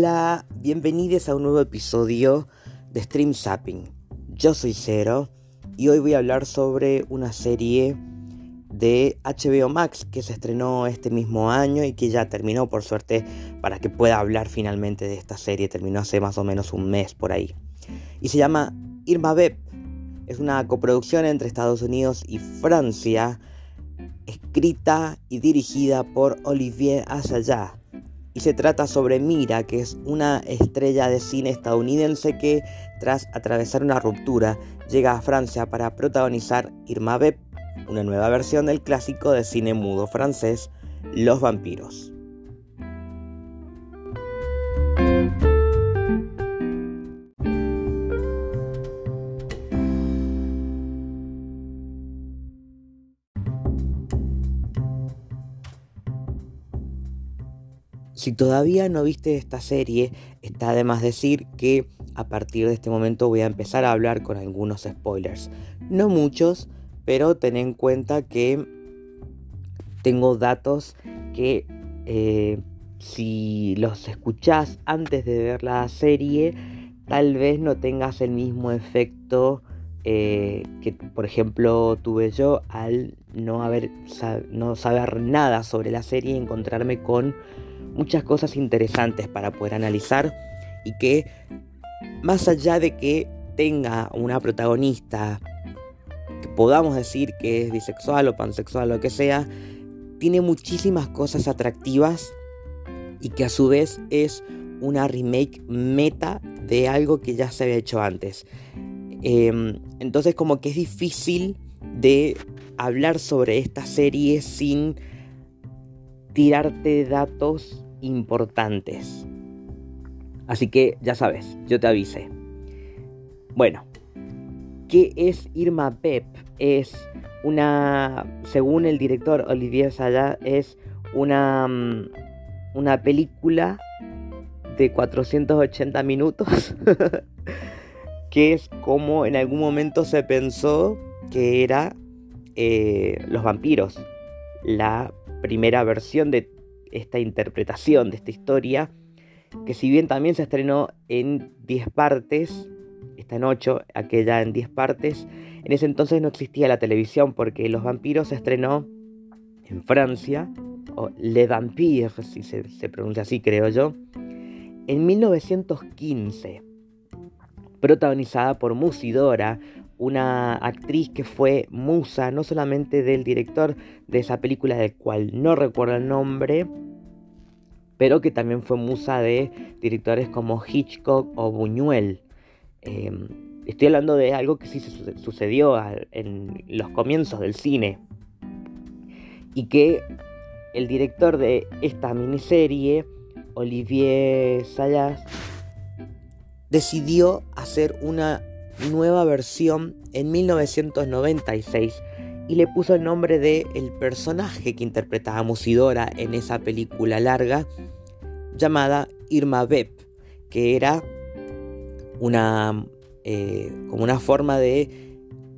Hola, bienvenidos a un nuevo episodio de Stream Zapping. Yo soy Cero y hoy voy a hablar sobre una serie de HBO Max que se estrenó este mismo año y que ya terminó por suerte para que pueda hablar finalmente de esta serie. Terminó hace más o menos un mes por ahí. Y se llama Irma Beb. Es una coproducción entre Estados Unidos y Francia, escrita y dirigida por Olivier Assayas y se trata sobre Mira, que es una estrella de cine estadounidense que, tras atravesar una ruptura, llega a Francia para protagonizar Irma Beb, una nueva versión del clásico de cine mudo francés Los vampiros. Si todavía no viste esta serie, está de más decir que a partir de este momento voy a empezar a hablar con algunos spoilers. No muchos, pero ten en cuenta que tengo datos que eh, si los escuchás antes de ver la serie, tal vez no tengas el mismo efecto eh, que, por ejemplo, tuve yo al no, haber, no saber nada sobre la serie y encontrarme con muchas cosas interesantes para poder analizar y que más allá de que tenga una protagonista que podamos decir que es bisexual o pansexual o lo que sea, tiene muchísimas cosas atractivas y que a su vez es una remake meta de algo que ya se había hecho antes. Em, entonces como que es difícil de hablar sobre esta serie sin tirarte datos importantes. Así que ya sabes, yo te avisé. Bueno, ¿qué es Irma Pep? Es una, según el director Olivier Sayas, es una, mm, una película de 480 minutos, que es como en algún momento se pensó que era eh, Los vampiros, la primera versión de esta interpretación de esta historia, que si bien también se estrenó en 10 partes, está en 8, aquella en 10 partes, en ese entonces no existía la televisión porque Los Vampiros se estrenó en Francia, o Le Vampire, si se, se pronuncia así creo yo, en 1915, protagonizada por Musidora, una actriz que fue musa no solamente del director de esa película del cual no recuerdo el nombre, pero que también fue musa de directores como Hitchcock o Buñuel. Em, estoy hablando de algo que sí sucedió en los comienzos del cine y que el director de esta miniserie, Olivier Sayas, decidió hacer una nueva versión en 1996 y le puso el nombre de el personaje que interpretaba Musidora en esa película larga llamada Irma Beb, que era una eh, como una forma de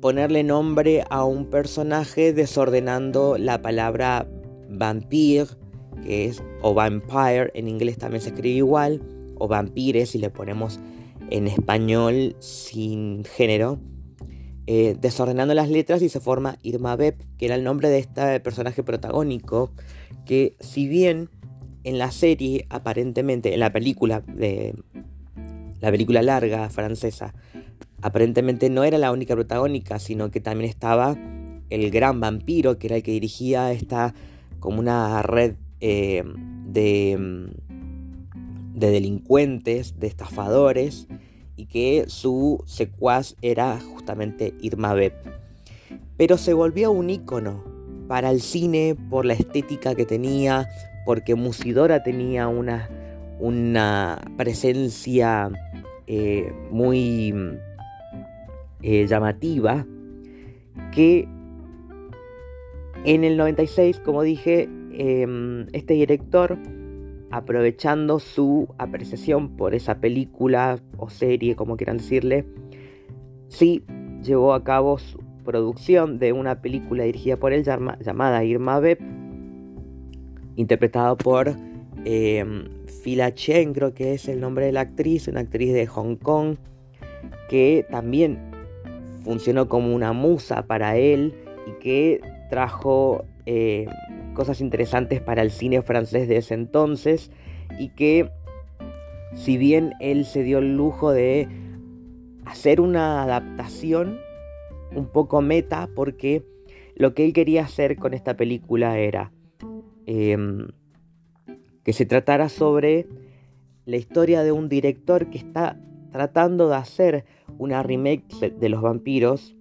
ponerle nombre a un personaje desordenando la palabra vampire, que es o vampire en inglés también se escribe igual, o vampire si le ponemos en español sin género, eh, desordenando las letras y se forma Irma Beb, que era el nombre de este personaje protagónico, que si bien en la serie, aparentemente, en la película de la película larga francesa, aparentemente no era la única protagónica, sino que también estaba el gran vampiro, que era el que dirigía esta como una red eh, de de delincuentes, de estafadores, y que su secuaz era justamente Irma Beb. Pero se volvió un ícono para el cine por la estética que tenía, porque Musidora tenía una, una presencia eh, muy eh, llamativa, que en el 96, como dije, em, este director aprovechando su apreciación por esa película o serie, como quieran decirle, sí llevó a cabo su producción de una película dirigida por él llamada Irma Beb, interpretada por eh, Phila Chen, creo que es el nombre de la actriz, una actriz de Hong Kong, que también funcionó como una musa para él y que trajo eh, cosas interesantes para el cine francés de ese entonces y que si bien él se dio el lujo de hacer una adaptación un poco meta porque lo que él quería hacer con esta película era em, que se tratara sobre la historia de un director que está tratando de hacer una remake de los vampiros,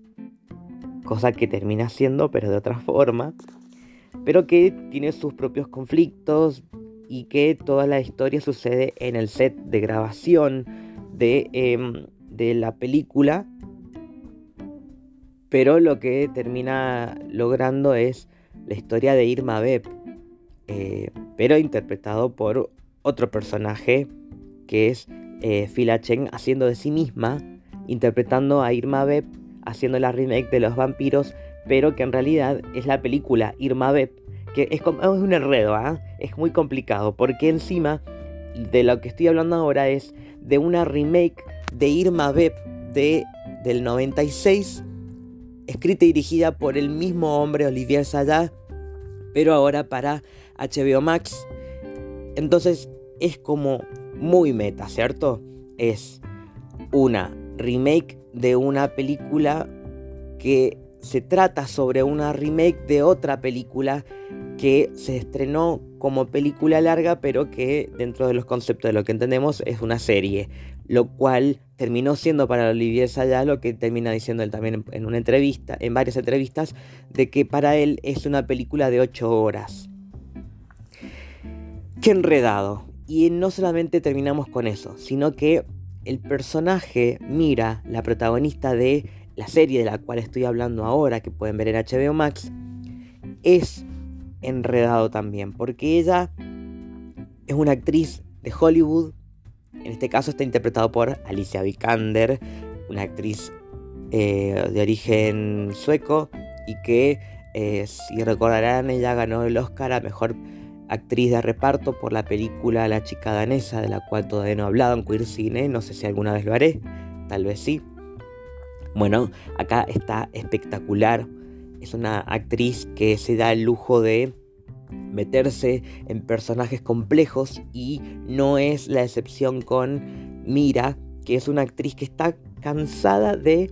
cosa que termina haciendo pero de otra forma, pero que tiene sus propios conflictos y que toda la historia sucede en el set de grabación de, em, de la película. Pero lo que termina logrando es la historia de Irma Beb, eh, pero interpretado por otro personaje que es eh, Phila Chen haciendo de sí misma, interpretando a Irma Beb, haciendo la remake de los vampiros, pero que en realidad es la película Irma Beb, que es, como, es un enredo, ¿ah? es muy complicado, porque encima de lo que estoy hablando ahora es de una remake de Irma Beb de, del 96 escrita y dirigida por el mismo hombre, Olivier Sayat, pero ahora para HBO Max. Entonces es como muy meta, ¿cierto? Es una remake de una película que se trata sobre una remake de otra película que se estrenó como película larga, pero que dentro de los conceptos de lo que entendemos es una serie, lo cual terminó siendo para Olivier Sayá lo que termina diciendo él también en una entrevista, en varias entrevistas, de que para él es una película de 8 horas. Qué enredado. Y no solamente terminamos con eso, sino que el personaje Mira, la protagonista de la serie de la cual estoy hablando ahora, que pueden ver en HBO Max, es enredado también, porque ella es una actriz de Hollywood, en este caso está interpretado por Alicia Vikander, una actriz eh, de origen sueco y que, eh, si recordarán, ella ganó el Oscar a Mejor Actriz de Reparto por la película La chica danesa, de la cual todavía no he hablado en Queer Cine, no sé si alguna vez lo haré, tal vez sí. Bueno, acá está espectacular, es una actriz que se da el lujo de meterse en personajes complejos y no es la excepción con Mira, que es una actriz que está cansada de,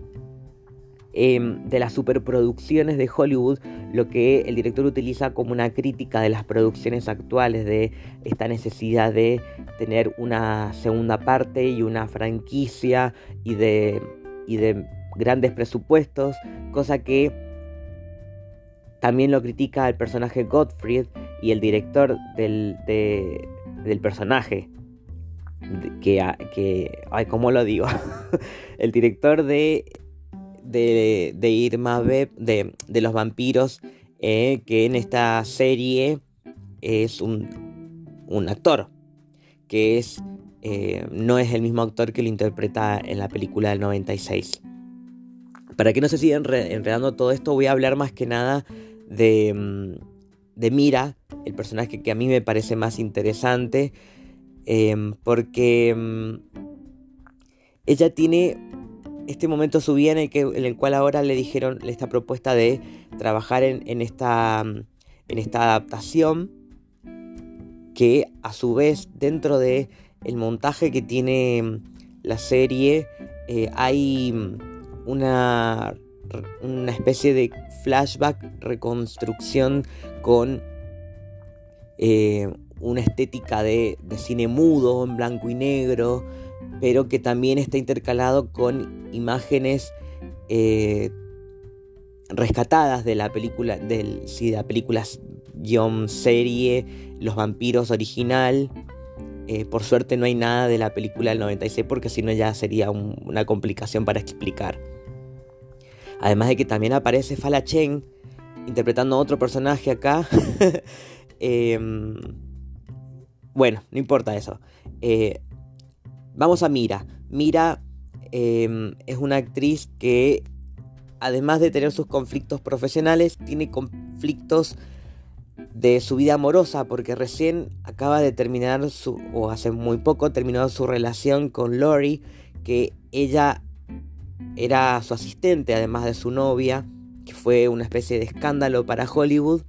em, de las superproducciones de Hollywood, lo que el director utiliza como una crítica de las producciones actuales, de esta necesidad de tener una segunda parte y una franquicia y de, y de grandes presupuestos, cosa que también lo critica el personaje Gottfried y el director del, del personaje. Que, que, ay, ¿cómo lo digo? el director de, de, de Irma Beb, de, de los vampiros, eh, que en esta serie es un, un actor, que es, eh, no es el mismo actor que lo interpreta en la película del 96. Para que no se sigan enredando todo esto, voy a hablar más que nada de, mm, de Mira, el personaje que a mí me parece más interesante, em, porque mm, ella tiene este momento su vida en el, que, en el cual ahora le dijeron esta propuesta de trabajar en, esta, mm, en esta adaptación, que a su vez dentro de el montaje que tiene la serie eh, hay una, una especie de flashback, reconstrucción con eh, una estética de, cine mudo, en blanco y negro, pero que también está intercalado con imágenes eh, rescatadas de la película, del, de la película guion serie, Los vampiros original. Eh, por suerte no hay nada de la película del 96 porque si no ya sería una complicación para explicar. Además de que también aparece Fala Chen interpretando a otro personaje acá. Em, bueno, no importa eso. Eh, vamos a Mira. Mira em, es una actriz que, además de tener sus conflictos profesionales, tiene conflictos de su vida amorosa, porque recién acaba de terminar su, o hace muy poco terminó su relación con Lori, que ella era su asistente, además de su novia, que fue una especie de escándalo para Hollywood,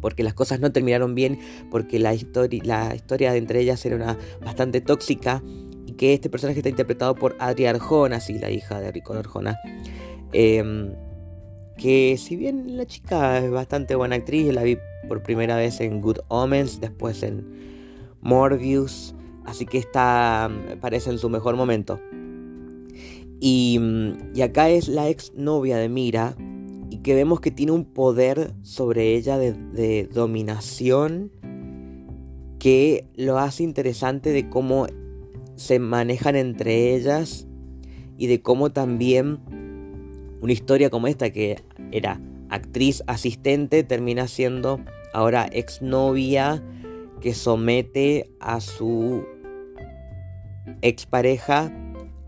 porque las cosas no terminaron bien, porque la, la historia de entre ellas era una bastante tóxica, y que este personaje está interpretado por Adria Arjona, sí, la hija de Rico Arjona. Em, que si bien la chica es bastante buena actriz, la vi por primera vez en Good Omens, después en Morbius, así que está, parece en su mejor momento. Y, y acá es la ex novia de Mira, y que vemos que tiene un poder sobre ella de, de dominación que lo hace interesante de cómo se manejan entre ellas y de cómo también una historia como esta que era actriz asistente termina siendo ahora exnovia que somete a su expareja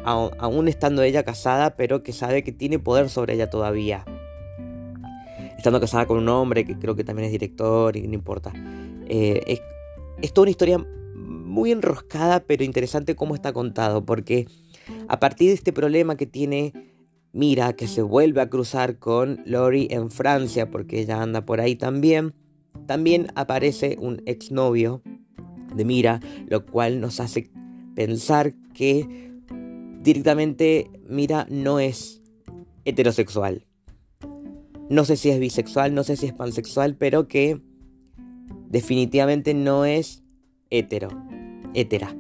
aún estando ella casada pero que sabe que tiene poder sobre ella todavía estando casada con un hombre que creo que también es director y no importa eh, es, es toda una historia muy enroscada pero interesante cómo está contado porque a partir de este problema que tiene Mira que se vuelve a cruzar con Lori en Francia porque ella anda por ahí también. También aparece un exnovio de Mira, lo cual nos hace pensar que directamente Mira no es heterosexual. No sé si es bisexual, no sé si es pansexual, pero que definitivamente no es hetero, hetera.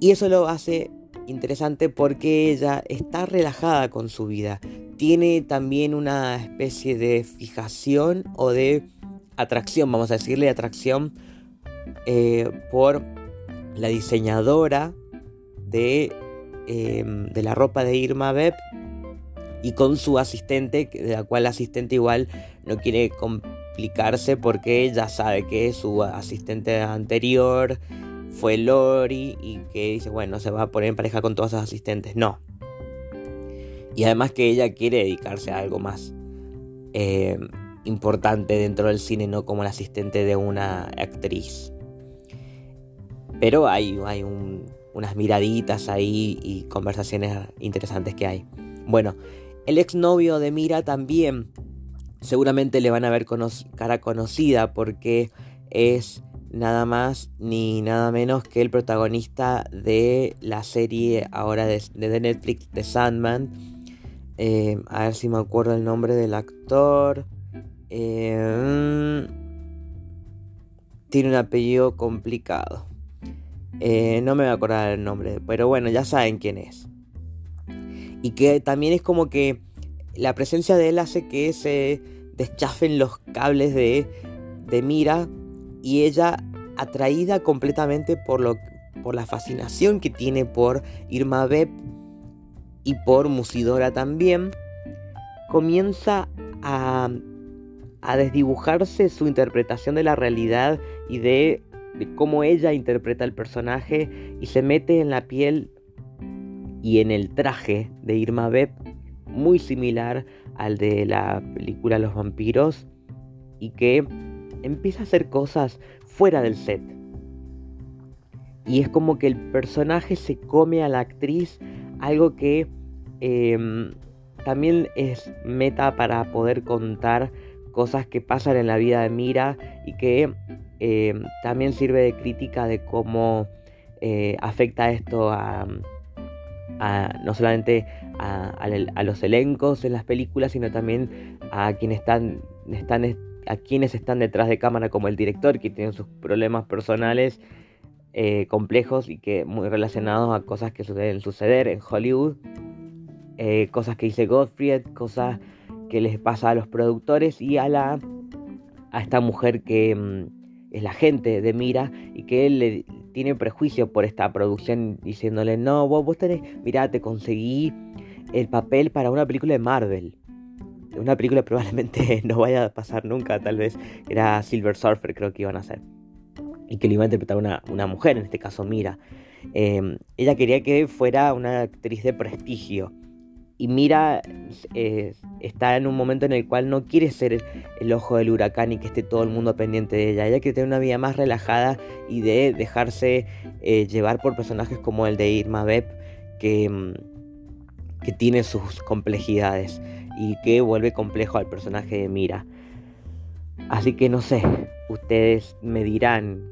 Y eso lo hace interesante porque ella está relajada con su vida. Tiene también una especie de fijación o de atracción, vamos a decirle atracción, eh, por la diseñadora de, em, de la ropa de Irma Beb y con su asistente, de la cual la asistente igual no quiere complicarse porque ella sabe que su asistente anterior fue Lori y que dice, bueno, se va a poner en pareja con todas sus asistentes. No. Y además que ella quiere dedicarse a algo más eh, importante dentro del cine, no como el asistente de una actriz. Pero hay, hay unas miraditas ahí y conversaciones interesantes que hay. Bueno, el exnovio de Mira también seguramente le van a ver cara conocida porque es nada más ni nada menos que el protagonista de la serie ahora de, Netflix de Sandman. Eh, a ver si me acuerdo el nombre del actor. Eh, tiene un apellido complicado. Eh, no me voy a acordar el nombre, pero bueno, ya saben quién es. Y que también es como que la presencia de él hace que se deschafen los cables de, de mira y ella atraída completamente por, lo, por la fascinación que tiene por Irma Beb y por Musidora también, comienza a, a desdibujarse su interpretación de la realidad y de, de cómo ella interpreta el personaje y se mete en la piel y en el traje de Irma Beb muy similar al de la película Los vampiros y que empieza a hacer cosas fuera del set. Y es como que el personaje se come a la actriz, algo que em, también es meta para poder contar cosas que pasan en la vida de Mira y que em, también sirve de crítica de cómo eh, afecta esto a, no solamente a, los elencos en las películas, sino también a quienes están, están a quienes están detrás de cámara como el director, que tiene sus problemas personales eh, complejos y que muy relacionados a cosas que suelen suceder en Hollywood, eh, cosas que dice Godfrey, cosas que les pasa a los productores y a la a esta mujer que mm, es la gente de Mira y que él le tiene prejuicio por esta producción diciéndole no vos, vos tenés mira te conseguí el papel para una película de Marvel una película probablemente no vaya a pasar nunca, tal vez era Silver Surfer creo que iban a hacer. Y que le iba a interpretar una, una mujer, en este caso Mira. Em, ella quería que fuera una actriz de prestigio. Y Mira eh, está en un momento en el cual no quiere ser el, ojo del huracán y que esté todo el mundo pendiente de ella. Ella quiere tener una vida más relajada y de dejarse eh, llevar por personajes como el de Irma Beb, que, mm, que tiene sus complejidades y que vuelve complejo al personaje de Mira. Así que no sé, ustedes me dirán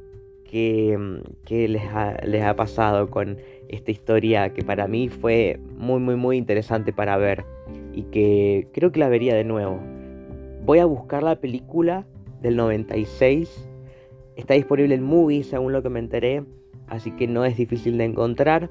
mm, les, les ha pasado con esta historia que para mí fue muy muy muy interesante para ver y que creo que la vería de nuevo. Voy a buscar la película del 96. Está disponible en Movie según lo que me enteré, así que no es difícil de encontrar.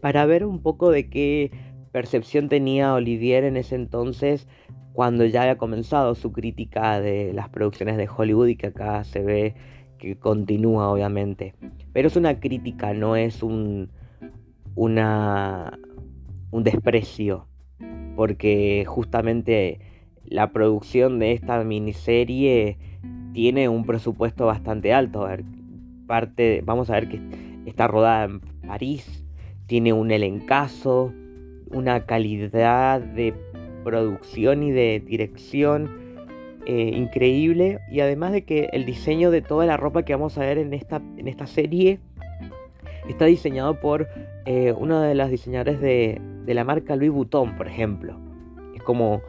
Para ver un poco de qué percepción tenía Olivier en ese entonces cuando ya había comenzado su crítica de las producciones de Hollywood y que acá se ve que continúa obviamente. Pero es una crítica, no es un, un desprecio, porque justamente la producción de esta miniserie tiene un presupuesto bastante alto. A ver, parte, vamos a ver que está rodada en París, tiene un elencazo, una calidad de producción y de dirección eh, increíble y además de que el diseño de toda la ropa que vamos a ver en esta, en esta serie está diseñado por eh, uno de los diseñadores de, de, la marca Louis Vuitton, por ejemplo. Es como,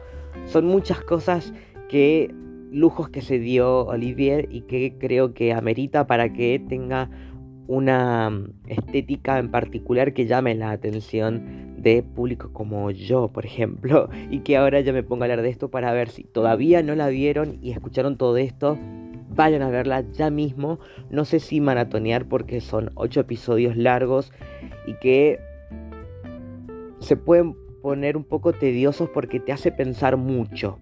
son muchas cosas que, lujos que se dio Olivier y que creo que amerita para que tenga una mm, estética en particular que llame la atención de público como yo, por ejemplo, y que ahora ya me pongo a hablar de esto para ver si todavía no la vieron y escucharon todo esto, vayan a verla ya mismo. No sé si maratonear porque son 8 episodios largos y que se pueden poner un poco tediosos porque te hace pensar mucho.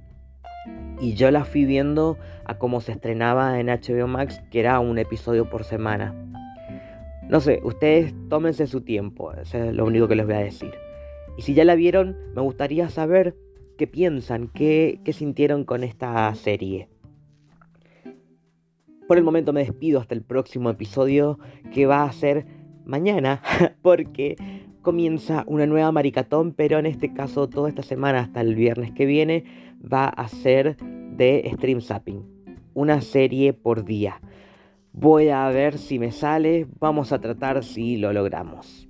Y yo la fui viendo a cómo se estrenaba en HBO Max, que era un episodio por semana. No sé, ustedes tómense su tiempo, eso es lo único que les voy a decir. Y si ya la vieron, me gustaría saber qué piensan, qué, sintieron con esta serie. Por el momento me despido hasta el próximo episodio que va a ser mañana, porque comienza una nueva maricatón, pero en este caso toda esta semana hasta el viernes que viene va a ser de Stream Zapping, una serie por día. Voy a ver si me sale, vamos a tratar si lo logramos.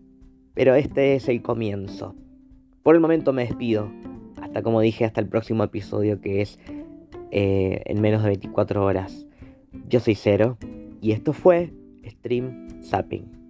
Pero este es el comienzo. Por el momento me despido. Hasta como dije, hasta el próximo episodio que es eh, en menos de 24 horas. Yo soy Cero y esto fue Stream Zapping.